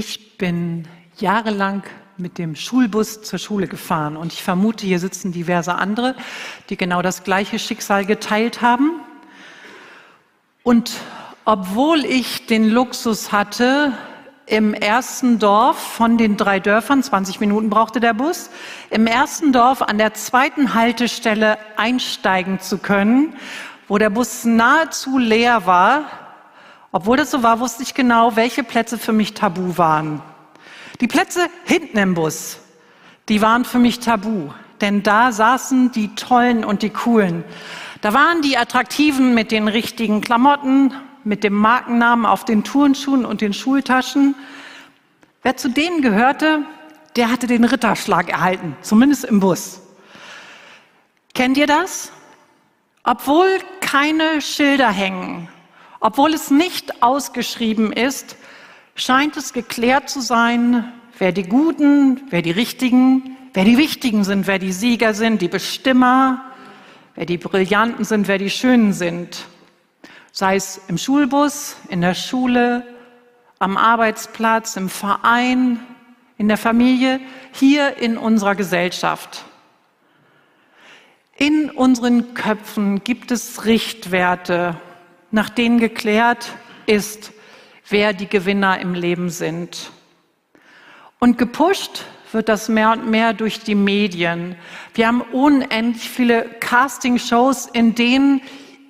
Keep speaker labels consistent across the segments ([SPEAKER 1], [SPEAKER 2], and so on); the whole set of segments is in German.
[SPEAKER 1] Ich bin jahrelang mit dem Schulbus zur Schule gefahren und ich vermute, hier sitzen diverse andere, die genau das gleiche Schicksal geteilt haben. Und obwohl ich den Luxus hatte, im ersten Dorf von den drei Dörfern, 20 Minuten brauchte der Bus, im ersten Dorf an der zweiten Haltestelle einsteigen zu können, wo der Bus nahezu leer war. Obwohl das so war, wusste ich genau, welche Plätze für mich tabu waren. Die Plätze hinten im Bus, die waren für mich tabu, denn da saßen die Tollen und die Coolen. Da waren die Attraktiven mit den richtigen Klamotten mit dem Markennamen auf den Turnschuhen und den Schultaschen. Wer zu denen gehörte, der hatte den Ritterschlag erhalten, zumindest im Bus. Kennt ihr das? Obwohl keine Schilder hängen, obwohl es nicht ausgeschrieben ist, scheint es geklärt zu sein, wer die Guten, wer die Richtigen, wer die Wichtigen sind, wer die Sieger sind, die Bestimmer, wer die Brillanten sind, wer die Schönen sind sei es im Schulbus, in der Schule, am Arbeitsplatz, im Verein, in der Familie, hier in unserer Gesellschaft. In unseren Köpfen gibt es Richtwerte, nach denen geklärt ist, wer die Gewinner im Leben sind. Und gepusht wird das mehr und mehr durch die Medien. Wir haben unendlich viele Castingshows, in denen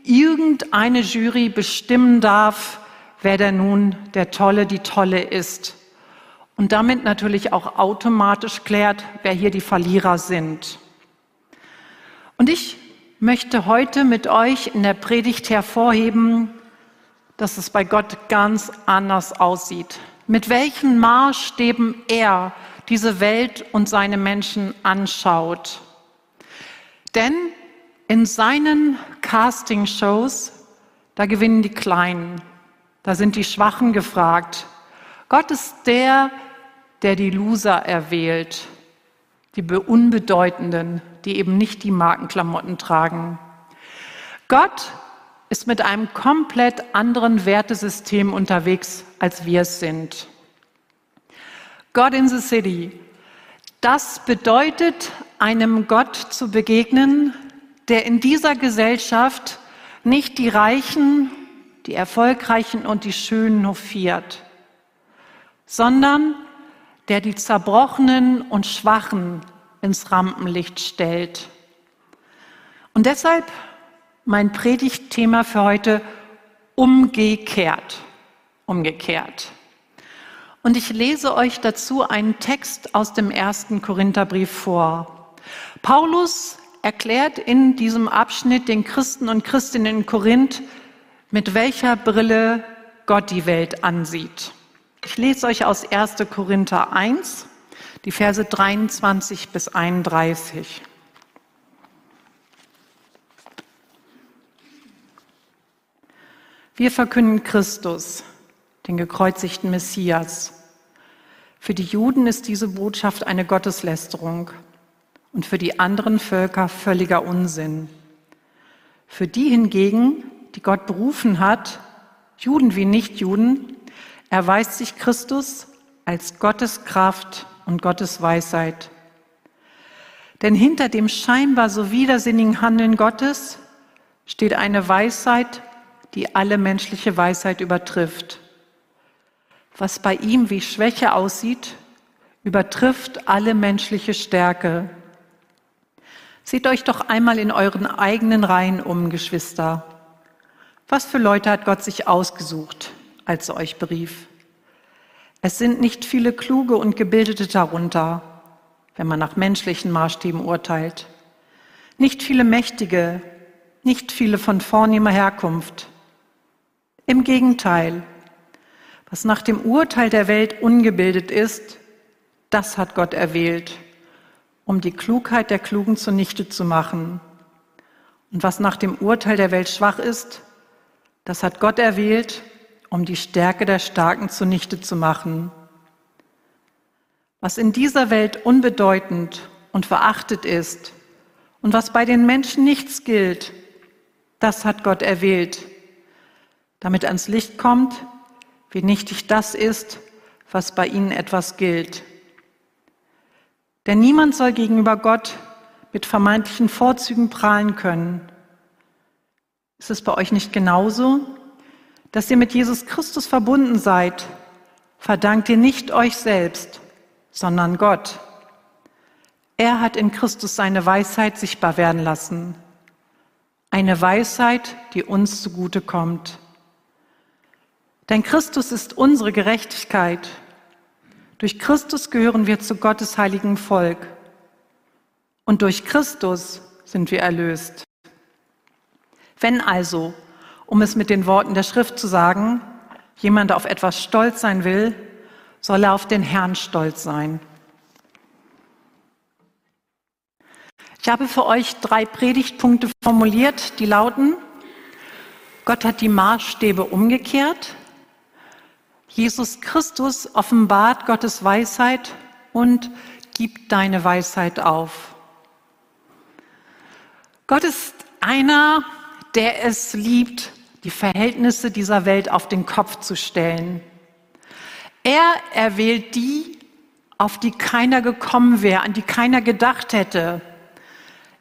[SPEAKER 1] irgendeine Jury bestimmen darf, wer denn nun der Tolle, die Tolle ist. Und damit natürlich auch automatisch klärt, wer hier die Verlierer sind. Und ich möchte heute mit euch in der Predigt hervorheben, dass es bei Gott ganz anders aussieht. Mit welchen Maßstäben er diese Welt und seine Menschen anschaut. Denn in seinen Casting-Shows, da gewinnen die Kleinen, da sind die Schwachen gefragt. Gott ist der, der die Loser erwählt, die Unbedeutenden, die eben nicht die Markenklamotten tragen. Gott ist mit einem komplett anderen Wertesystem unterwegs, als wir es sind. God in the City. Das bedeutet, einem Gott zu begegnen, der in dieser Gesellschaft nicht die Reichen, die Erfolgreichen und die Schönen hofiert, sondern der die Zerbrochenen und Schwachen ins Rampenlicht stellt. Und deshalb mein Predigtthema für heute umgekehrt. Umgekehrt. Und ich lese euch dazu einen Text aus dem ersten Korintherbrief vor. Paulus erklärt in diesem Abschnitt den Christen und Christinnen in Korinth, mit welcher Brille Gott die Welt ansieht. Ich lese euch aus 1. Korinther 1, die Verse 23 bis 31. Wir verkünden Christus, den gekreuzigten Messias. Für die Juden ist diese Botschaft eine Gotteslästerung und für die anderen Völker völliger Unsinn. Für die hingegen, die Gott berufen hat, Juden wie Nichtjuden, erweist sich Christus als Gottes Kraft und Gottes Weisheit. Denn hinter dem scheinbar so widersinnigen Handeln Gottes steht eine Weisheit, die alle menschliche Weisheit übertrifft. Was bei ihm wie Schwäche aussieht, übertrifft alle menschliche Stärke. Seht euch doch einmal in euren eigenen Reihen um, Geschwister. Was für Leute hat Gott sich ausgesucht, als er euch berief? Es sind nicht viele kluge und gebildete darunter, wenn man nach menschlichen Maßstäben urteilt. Nicht viele Mächtige, nicht viele von vornehmer Herkunft. Im Gegenteil, was nach dem Urteil der Welt ungebildet ist, das hat Gott erwählt um die Klugheit der Klugen zunichte zu machen. Und was nach dem Urteil der Welt schwach ist, das hat Gott erwählt, um die Stärke der Starken zunichte zu machen. Was in dieser Welt unbedeutend und verachtet ist und was bei den Menschen nichts gilt, das hat Gott erwählt, damit ans Licht kommt, wie nichtig das ist, was bei ihnen etwas gilt. Denn niemand soll gegenüber Gott mit vermeintlichen Vorzügen prahlen können. Ist es bei euch nicht genauso? Dass ihr mit Jesus Christus verbunden seid, verdankt ihr nicht euch selbst, sondern Gott. Er hat in Christus seine Weisheit sichtbar werden lassen. Eine Weisheit, die uns zugute kommt. Denn Christus ist unsere Gerechtigkeit. Durch Christus gehören wir zu Gottes heiligen Volk. Und durch Christus sind wir erlöst. Wenn also, um es mit den Worten der Schrift zu sagen, jemand auf etwas stolz sein will, soll er auf den Herrn stolz sein. Ich habe für euch drei Predigtpunkte formuliert, die lauten, Gott hat die Maßstäbe umgekehrt, Jesus Christus offenbart Gottes Weisheit und gibt deine Weisheit auf. Gott ist einer, der es liebt, die Verhältnisse dieser Welt auf den Kopf zu stellen. Er erwählt die, auf die keiner gekommen wäre, an die keiner gedacht hätte.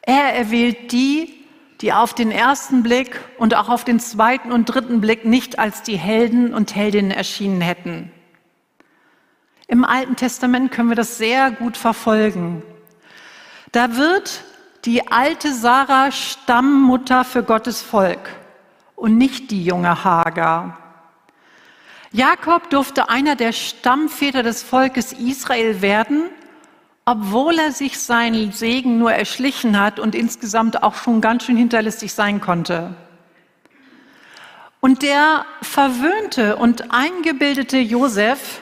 [SPEAKER 1] Er erwählt die, die auf den ersten Blick und auch auf den zweiten und dritten Blick nicht als die Helden und Heldinnen erschienen hätten. Im Alten Testament können wir das sehr gut verfolgen. Da wird die alte Sarah Stammmutter für Gottes Volk und nicht die junge Hagar. Jakob durfte einer der Stammväter des Volkes Israel werden obwohl er sich seinen Segen nur erschlichen hat und insgesamt auch schon ganz schön hinterlistig sein konnte. Und der verwöhnte und eingebildete Josef,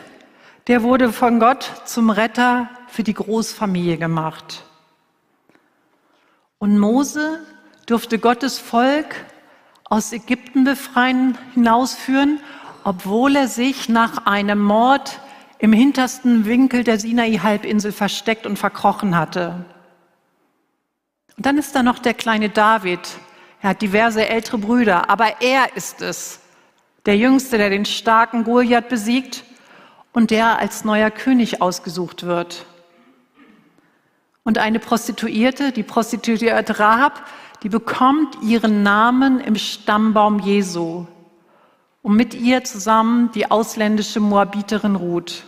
[SPEAKER 1] der wurde von Gott zum Retter für die Großfamilie gemacht. Und Mose durfte Gottes Volk aus Ägypten befreien, hinausführen, obwohl er sich nach einem Mord im hintersten Winkel der Sinai-Halbinsel versteckt und verkrochen hatte. Und dann ist da noch der kleine David. Er hat diverse ältere Brüder, aber er ist es, der Jüngste, der den starken Goliath besiegt und der als neuer König ausgesucht wird. Und eine Prostituierte, die Prostituierte Rahab, die bekommt ihren Namen im Stammbaum Jesu und mit ihr zusammen die ausländische Moabiterin Ruth.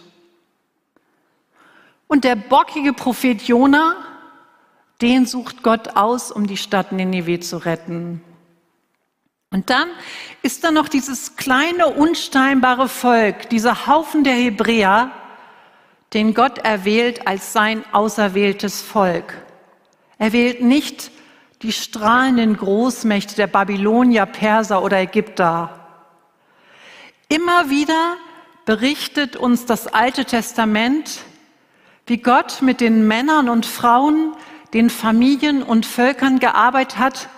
[SPEAKER 1] Und der bockige Prophet Jona, den sucht Gott aus, um die Stadt Nineveh zu retten. Und dann ist da noch dieses kleine, unsteinbare Volk, dieser Haufen der Hebräer, den Gott erwählt als sein auserwähltes Volk. Er wählt nicht die strahlenden Großmächte der Babylonier, Perser oder Ägypter. Immer wieder berichtet uns das Alte Testament, wie Gott mit den Männern und Frauen, den Familien und Völkern gearbeitet hat,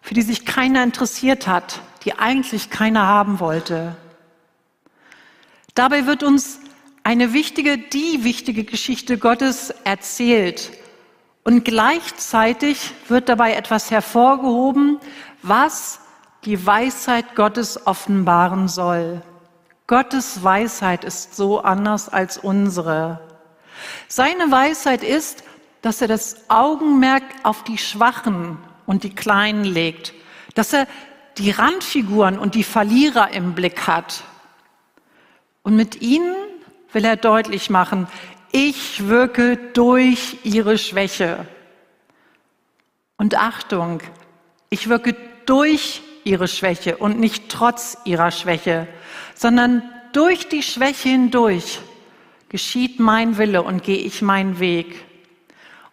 [SPEAKER 1] für die sich keiner interessiert hat, die eigentlich keiner haben wollte. Dabei wird uns eine wichtige, die wichtige Geschichte Gottes erzählt. Und gleichzeitig wird dabei etwas hervorgehoben, was die Weisheit Gottes offenbaren soll. Gottes Weisheit ist so anders als unsere. Seine Weisheit ist, dass er das Augenmerk auf die Schwachen und die Kleinen legt, dass er die Randfiguren und die Verlierer im Blick hat. Und mit ihnen will er deutlich machen, ich wirke durch ihre Schwäche. Und Achtung, ich wirke durch ihre Schwäche und nicht trotz ihrer Schwäche, sondern durch die Schwäche hindurch geschieht mein Wille und gehe ich meinen Weg.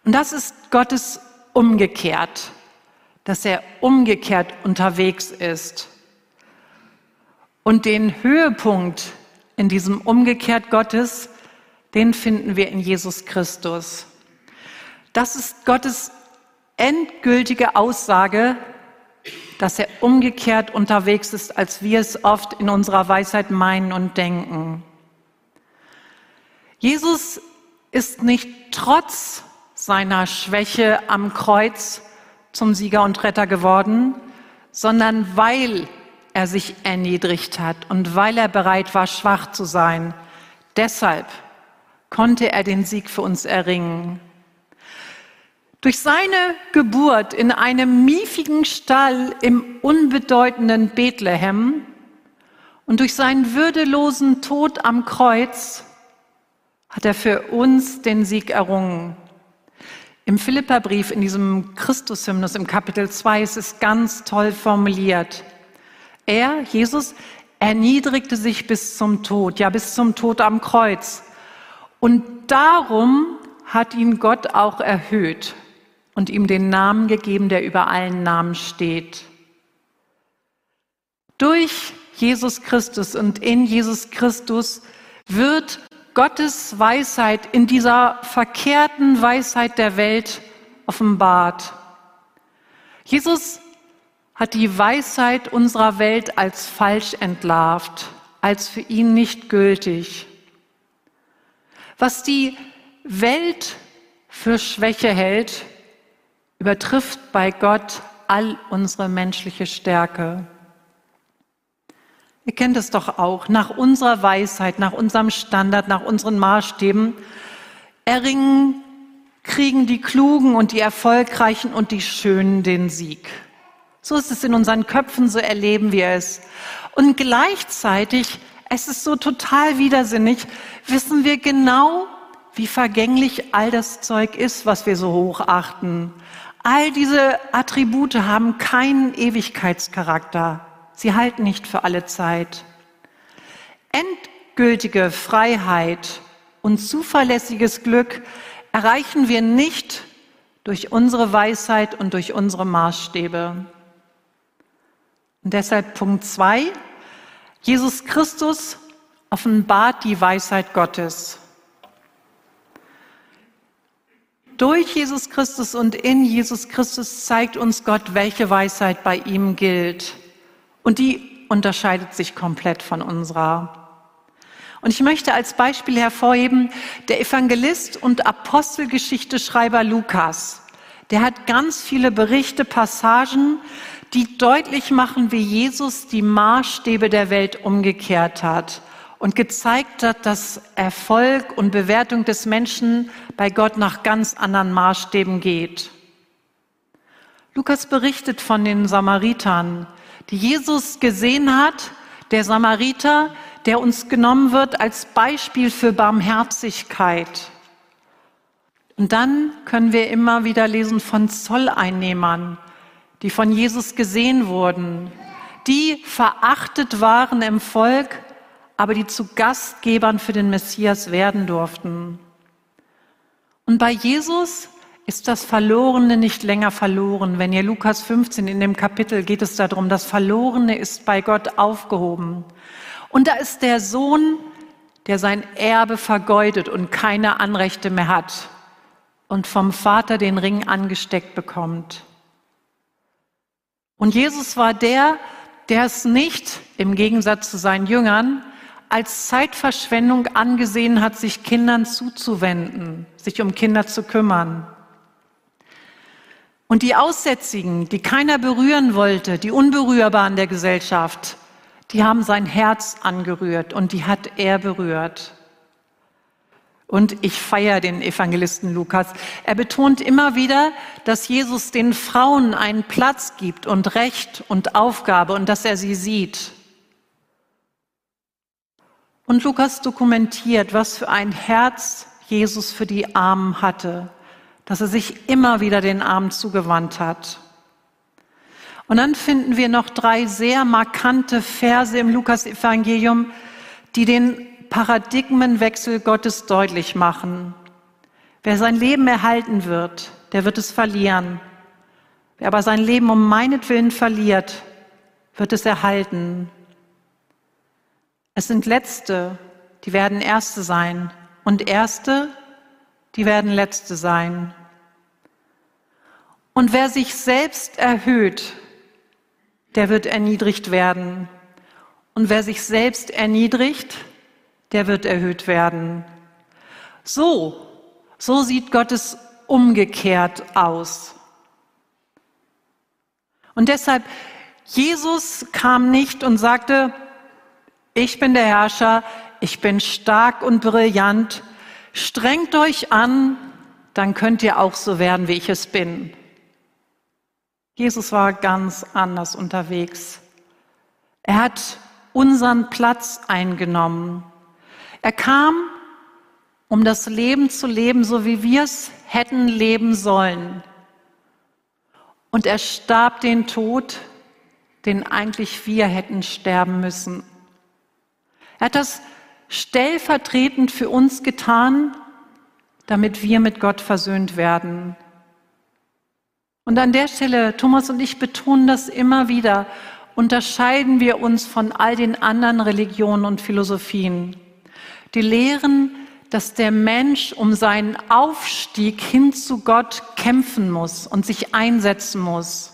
[SPEAKER 1] Und das ist Gottes umgekehrt, dass er umgekehrt unterwegs ist. Und den Höhepunkt in diesem umgekehrt Gottes, den finden wir in Jesus Christus. Das ist Gottes endgültige Aussage dass er umgekehrt unterwegs ist, als wir es oft in unserer Weisheit meinen und denken. Jesus ist nicht trotz seiner Schwäche am Kreuz zum Sieger und Retter geworden, sondern weil er sich erniedrigt hat und weil er bereit war, schwach zu sein. Deshalb konnte er den Sieg für uns erringen. Durch seine Geburt in einem miefigen Stall im unbedeutenden Bethlehem und durch seinen würdelosen Tod am Kreuz hat er für uns den Sieg errungen. Im Philipperbrief, in diesem Christushymnus im Kapitel 2, ist es ganz toll formuliert. Er, Jesus, erniedrigte sich bis zum Tod, ja bis zum Tod am Kreuz. Und darum hat ihn Gott auch erhöht und ihm den Namen gegeben, der über allen Namen steht. Durch Jesus Christus und in Jesus Christus wird Gottes Weisheit in dieser verkehrten Weisheit der Welt offenbart. Jesus hat die Weisheit unserer Welt als falsch entlarvt, als für ihn nicht gültig. Was die Welt für Schwäche hält, übertrifft bei Gott all unsere menschliche Stärke. Ihr kennt es doch auch, nach unserer Weisheit, nach unserem Standard, nach unseren Maßstäben erringen, kriegen die Klugen und die Erfolgreichen und die Schönen den Sieg. So ist es in unseren Köpfen, so erleben wir es. Und gleichzeitig, es ist so total widersinnig, wissen wir genau, wie vergänglich all das Zeug ist, was wir so hochachten. All diese Attribute haben keinen Ewigkeitscharakter. Sie halten nicht für alle Zeit. Endgültige Freiheit und zuverlässiges Glück erreichen wir nicht durch unsere Weisheit und durch unsere Maßstäbe. Und deshalb Punkt zwei: Jesus Christus offenbart die Weisheit Gottes. Durch Jesus Christus und in Jesus Christus zeigt uns Gott, welche Weisheit bei ihm gilt. Und die unterscheidet sich komplett von unserer. Und ich möchte als Beispiel hervorheben, der Evangelist und Apostelgeschichteschreiber Lukas, der hat ganz viele Berichte, Passagen, die deutlich machen, wie Jesus die Maßstäbe der Welt umgekehrt hat und gezeigt hat, dass Erfolg und Bewertung des Menschen bei Gott nach ganz anderen Maßstäben geht. Lukas berichtet von den Samaritern, die Jesus gesehen hat, der Samariter, der uns genommen wird als Beispiel für Barmherzigkeit. Und dann können wir immer wieder lesen von Zolleinnehmern, die von Jesus gesehen wurden, die verachtet waren im Volk, aber die zu Gastgebern für den Messias werden durften. Und bei Jesus ist das Verlorene nicht länger verloren. Wenn ihr Lukas 15 in dem Kapitel geht es darum, das Verlorene ist bei Gott aufgehoben. Und da ist der Sohn, der sein Erbe vergeudet und keine Anrechte mehr hat und vom Vater den Ring angesteckt bekommt. Und Jesus war der, der es nicht, im Gegensatz zu seinen Jüngern, als Zeitverschwendung angesehen hat, sich Kindern zuzuwenden, sich um Kinder zu kümmern. Und die Aussätzigen, die keiner berühren wollte, die Unberührbaren der Gesellschaft, die haben sein Herz angerührt und die hat er berührt. Und ich feiere den Evangelisten Lukas. Er betont immer wieder, dass Jesus den Frauen einen Platz gibt und Recht und Aufgabe und dass er sie sieht. Und Lukas dokumentiert, was für ein Herz Jesus für die Armen hatte dass er sich immer wieder den Armen zugewandt hat. Und dann finden wir noch drei sehr markante Verse im Lukas-Evangelium, die den Paradigmenwechsel Gottes deutlich machen. Wer sein Leben erhalten wird, der wird es verlieren. Wer aber sein Leben um meinetwillen verliert, wird es erhalten. Es sind Letzte, die werden Erste sein. Und Erste, die werden Letzte sein. Und wer sich selbst erhöht, der wird erniedrigt werden. Und wer sich selbst erniedrigt, der wird erhöht werden. So, so sieht Gottes umgekehrt aus. Und deshalb, Jesus kam nicht und sagte, ich bin der Herrscher, ich bin stark und brillant, strengt euch an, dann könnt ihr auch so werden, wie ich es bin. Jesus war ganz anders unterwegs. Er hat unseren Platz eingenommen. Er kam, um das Leben zu leben, so wie wir es hätten leben sollen. Und er starb den Tod, den eigentlich wir hätten sterben müssen. Er hat das stellvertretend für uns getan, damit wir mit Gott versöhnt werden. Und an der Stelle, Thomas und ich betonen das immer wieder, unterscheiden wir uns von all den anderen Religionen und Philosophien. Die lehren, dass der Mensch um seinen Aufstieg hin zu Gott kämpfen muss und sich einsetzen muss.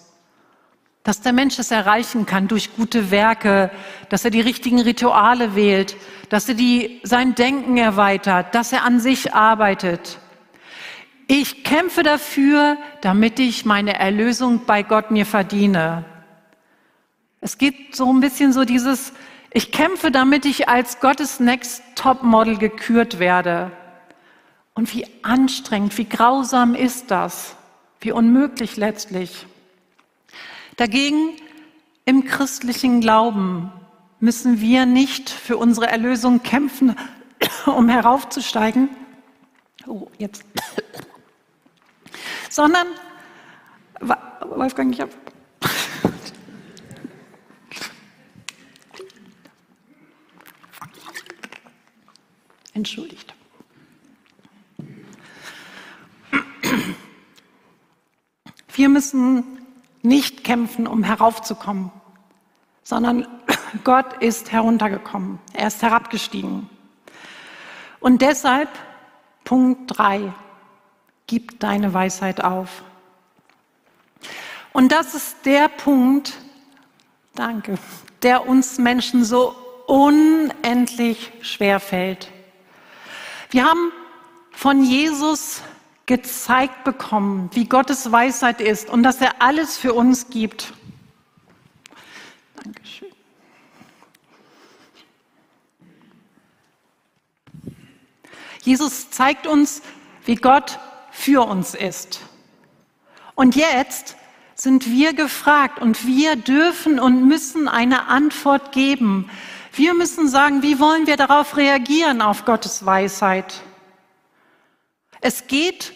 [SPEAKER 1] Dass der Mensch es erreichen kann durch gute Werke, dass er die richtigen Rituale wählt, dass er die, sein Denken erweitert, dass er an sich arbeitet. Ich kämpfe dafür, damit ich meine Erlösung bei Gott mir verdiene. Es geht so ein bisschen so dieses, ich kämpfe, damit ich als Gottes Next Top Model gekürt werde. Und wie anstrengend, wie grausam ist das? Wie unmöglich letztlich. Dagegen im christlichen Glauben müssen wir nicht für unsere Erlösung kämpfen, um heraufzusteigen. Oh, jetzt. Sondern, Wolfgang, ich habe Entschuldigt. Wir müssen nicht kämpfen, um heraufzukommen, sondern Gott ist heruntergekommen. Er ist herabgestiegen. Und deshalb, Punkt 3, gib deine Weisheit auf. Und das ist der Punkt, danke, der uns Menschen so unendlich schwer fällt. Wir haben von Jesus gezeigt bekommen, wie Gottes Weisheit ist und dass er alles für uns gibt. Dankeschön. Jesus zeigt uns, wie Gott für uns ist. Und jetzt sind wir gefragt und wir dürfen und müssen eine Antwort geben, wir müssen sagen, wie wollen wir darauf reagieren, auf Gottes Weisheit? Es geht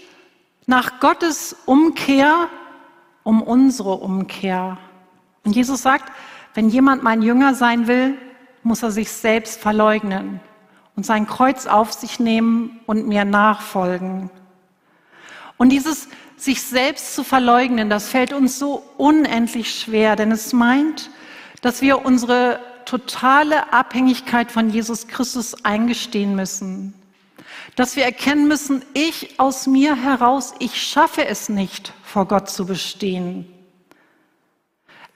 [SPEAKER 1] nach Gottes Umkehr um unsere Umkehr. Und Jesus sagt, wenn jemand mein Jünger sein will, muss er sich selbst verleugnen und sein Kreuz auf sich nehmen und mir nachfolgen. Und dieses sich selbst zu verleugnen, das fällt uns so unendlich schwer, denn es meint, dass wir unsere totale Abhängigkeit von Jesus Christus eingestehen müssen. Dass wir erkennen müssen, ich aus mir heraus, ich schaffe es nicht, vor Gott zu bestehen.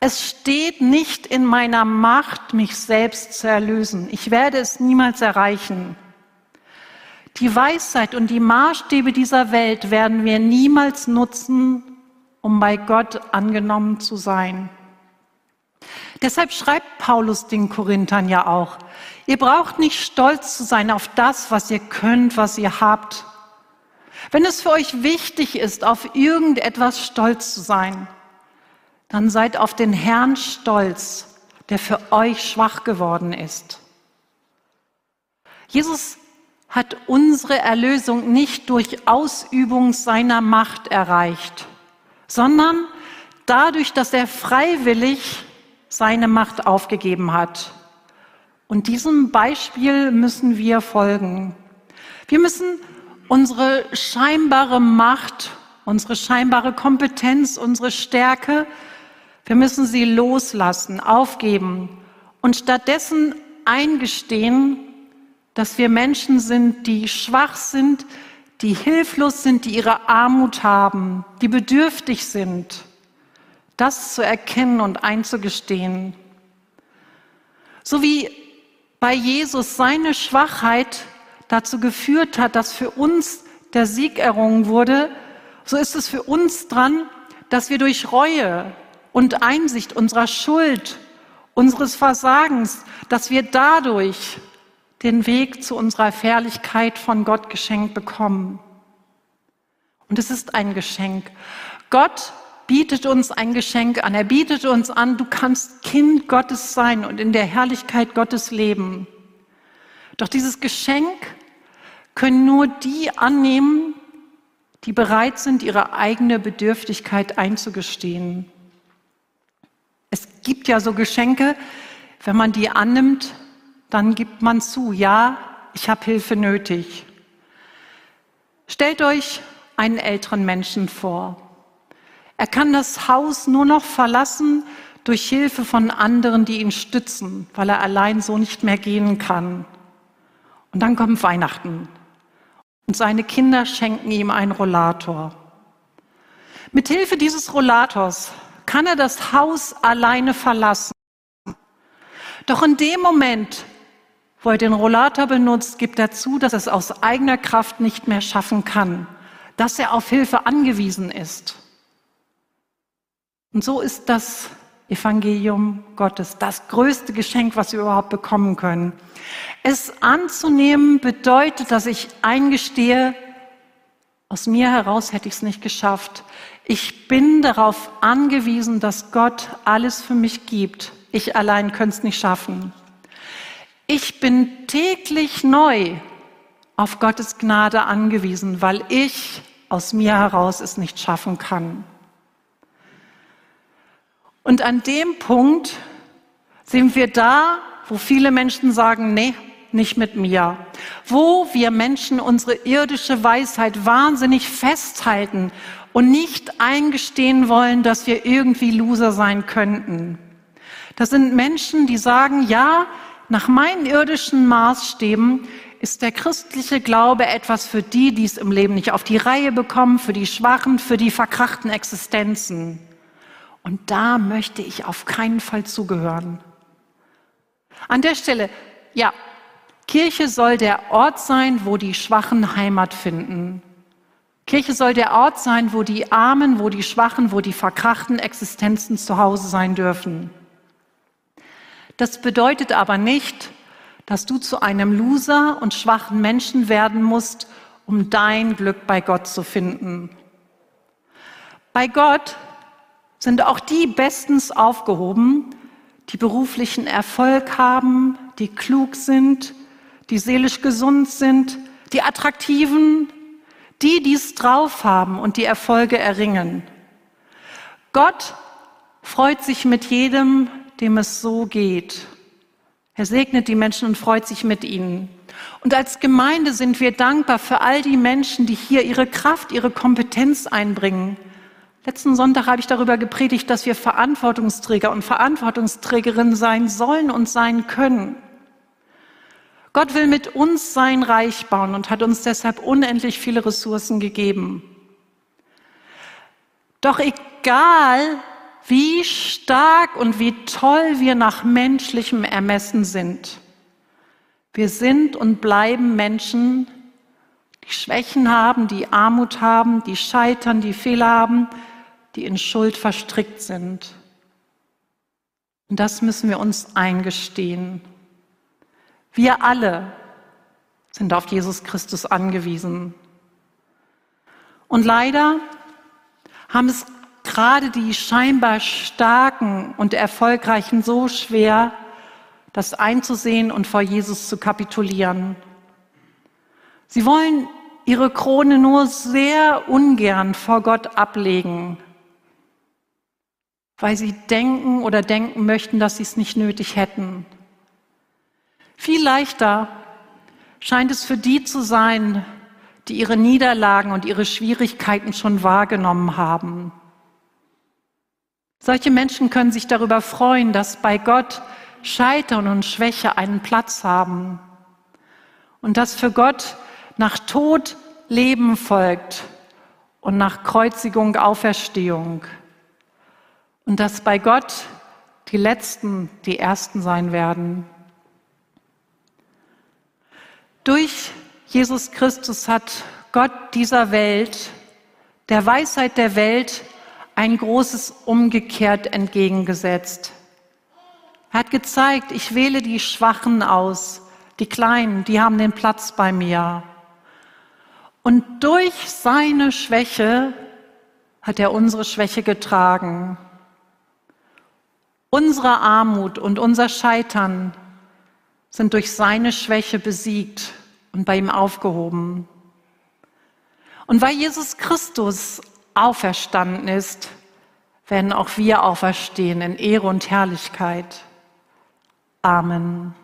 [SPEAKER 1] Es steht nicht in meiner Macht, mich selbst zu erlösen. Ich werde es niemals erreichen. Die Weisheit und die Maßstäbe dieser Welt werden wir niemals nutzen, um bei Gott angenommen zu sein. Deshalb schreibt Paulus den Korinthern ja auch, ihr braucht nicht stolz zu sein auf das, was ihr könnt, was ihr habt. Wenn es für euch wichtig ist, auf irgendetwas stolz zu sein, dann seid auf den Herrn stolz, der für euch schwach geworden ist. Jesus hat unsere Erlösung nicht durch Ausübung seiner Macht erreicht, sondern dadurch, dass er freiwillig seine Macht aufgegeben hat. Und diesem Beispiel müssen wir folgen. Wir müssen unsere scheinbare Macht, unsere scheinbare Kompetenz, unsere Stärke, wir müssen sie loslassen, aufgeben und stattdessen eingestehen, dass wir Menschen sind, die schwach sind, die hilflos sind, die ihre Armut haben, die bedürftig sind das zu erkennen und einzugestehen. So wie bei Jesus seine Schwachheit dazu geführt hat, dass für uns der Sieg errungen wurde, so ist es für uns dran, dass wir durch Reue und Einsicht unserer Schuld, unseres Versagens, dass wir dadurch den Weg zu unserer Herrlichkeit von Gott geschenkt bekommen. Und es ist ein Geschenk. Gott bietet uns ein Geschenk an. Er bietet uns an, du kannst Kind Gottes sein und in der Herrlichkeit Gottes leben. Doch dieses Geschenk können nur die annehmen, die bereit sind, ihre eigene Bedürftigkeit einzugestehen. Es gibt ja so Geschenke, wenn man die annimmt, dann gibt man zu, ja, ich habe Hilfe nötig. Stellt euch einen älteren Menschen vor. Er kann das Haus nur noch verlassen durch Hilfe von anderen, die ihn stützen, weil er allein so nicht mehr gehen kann. Und dann kommt Weihnachten und seine Kinder schenken ihm einen Rollator. Mit Hilfe dieses Rollators kann er das Haus alleine verlassen. Doch in dem Moment, wo er den Rollator benutzt, gibt er zu, dass er es aus eigener Kraft nicht mehr schaffen kann, dass er auf Hilfe angewiesen ist. Und so ist das Evangelium Gottes das größte Geschenk, was wir überhaupt bekommen können. Es anzunehmen bedeutet, dass ich eingestehe, aus mir heraus hätte ich es nicht geschafft. Ich bin darauf angewiesen, dass Gott alles für mich gibt. Ich allein könnte es nicht schaffen. Ich bin täglich neu auf Gottes Gnade angewiesen, weil ich aus mir heraus es nicht schaffen kann. Und an dem Punkt sind wir da, wo viele Menschen sagen, nee, nicht mit mir. Wo wir Menschen unsere irdische Weisheit wahnsinnig festhalten und nicht eingestehen wollen, dass wir irgendwie Loser sein könnten. Das sind Menschen, die sagen, ja, nach meinen irdischen Maßstäben ist der christliche Glaube etwas für die, die es im Leben nicht auf die Reihe bekommen, für die Schwachen, für die verkrachten Existenzen. Und da möchte ich auf keinen Fall zugehören. An der Stelle, ja, Kirche soll der Ort sein, wo die Schwachen Heimat finden. Kirche soll der Ort sein, wo die Armen, wo die Schwachen, wo die verkrachten Existenzen zu Hause sein dürfen. Das bedeutet aber nicht, dass du zu einem Loser und schwachen Menschen werden musst, um dein Glück bei Gott zu finden. Bei Gott sind auch die bestens aufgehoben, die beruflichen Erfolg haben, die klug sind, die seelisch gesund sind, die attraktiven, die dies drauf haben und die Erfolge erringen. Gott freut sich mit jedem, dem es so geht. Er segnet die Menschen und freut sich mit ihnen. Und als Gemeinde sind wir dankbar für all die Menschen, die hier ihre Kraft, ihre Kompetenz einbringen. Letzten Sonntag habe ich darüber gepredigt, dass wir Verantwortungsträger und Verantwortungsträgerinnen sein sollen und sein können. Gott will mit uns sein Reich bauen und hat uns deshalb unendlich viele Ressourcen gegeben. Doch egal, wie stark und wie toll wir nach menschlichem Ermessen sind. Wir sind und bleiben Menschen, die Schwächen haben, die Armut haben, die scheitern, die Fehler haben, die in Schuld verstrickt sind. Und das müssen wir uns eingestehen. Wir alle sind auf Jesus Christus angewiesen. Und leider haben es gerade die scheinbar starken und erfolgreichen so schwer, das einzusehen und vor Jesus zu kapitulieren. Sie wollen ihre Krone nur sehr ungern vor Gott ablegen, weil sie denken oder denken möchten, dass sie es nicht nötig hätten. Viel leichter scheint es für die zu sein, die ihre Niederlagen und ihre Schwierigkeiten schon wahrgenommen haben. Solche Menschen können sich darüber freuen, dass bei Gott Scheitern und Schwäche einen Platz haben und dass für Gott nach Tod Leben folgt und nach Kreuzigung Auferstehung und dass bei Gott die Letzten die Ersten sein werden. Durch Jesus Christus hat Gott dieser Welt, der Weisheit der Welt, ein großes Umgekehrt entgegengesetzt. Er hat gezeigt, ich wähle die Schwachen aus, die Kleinen, die haben den Platz bei mir. Und durch seine Schwäche hat er unsere Schwäche getragen. Unsere Armut und unser Scheitern sind durch seine Schwäche besiegt und bei ihm aufgehoben. Und weil Jesus Christus auferstanden ist, werden auch wir auferstehen in Ehre und Herrlichkeit. Amen.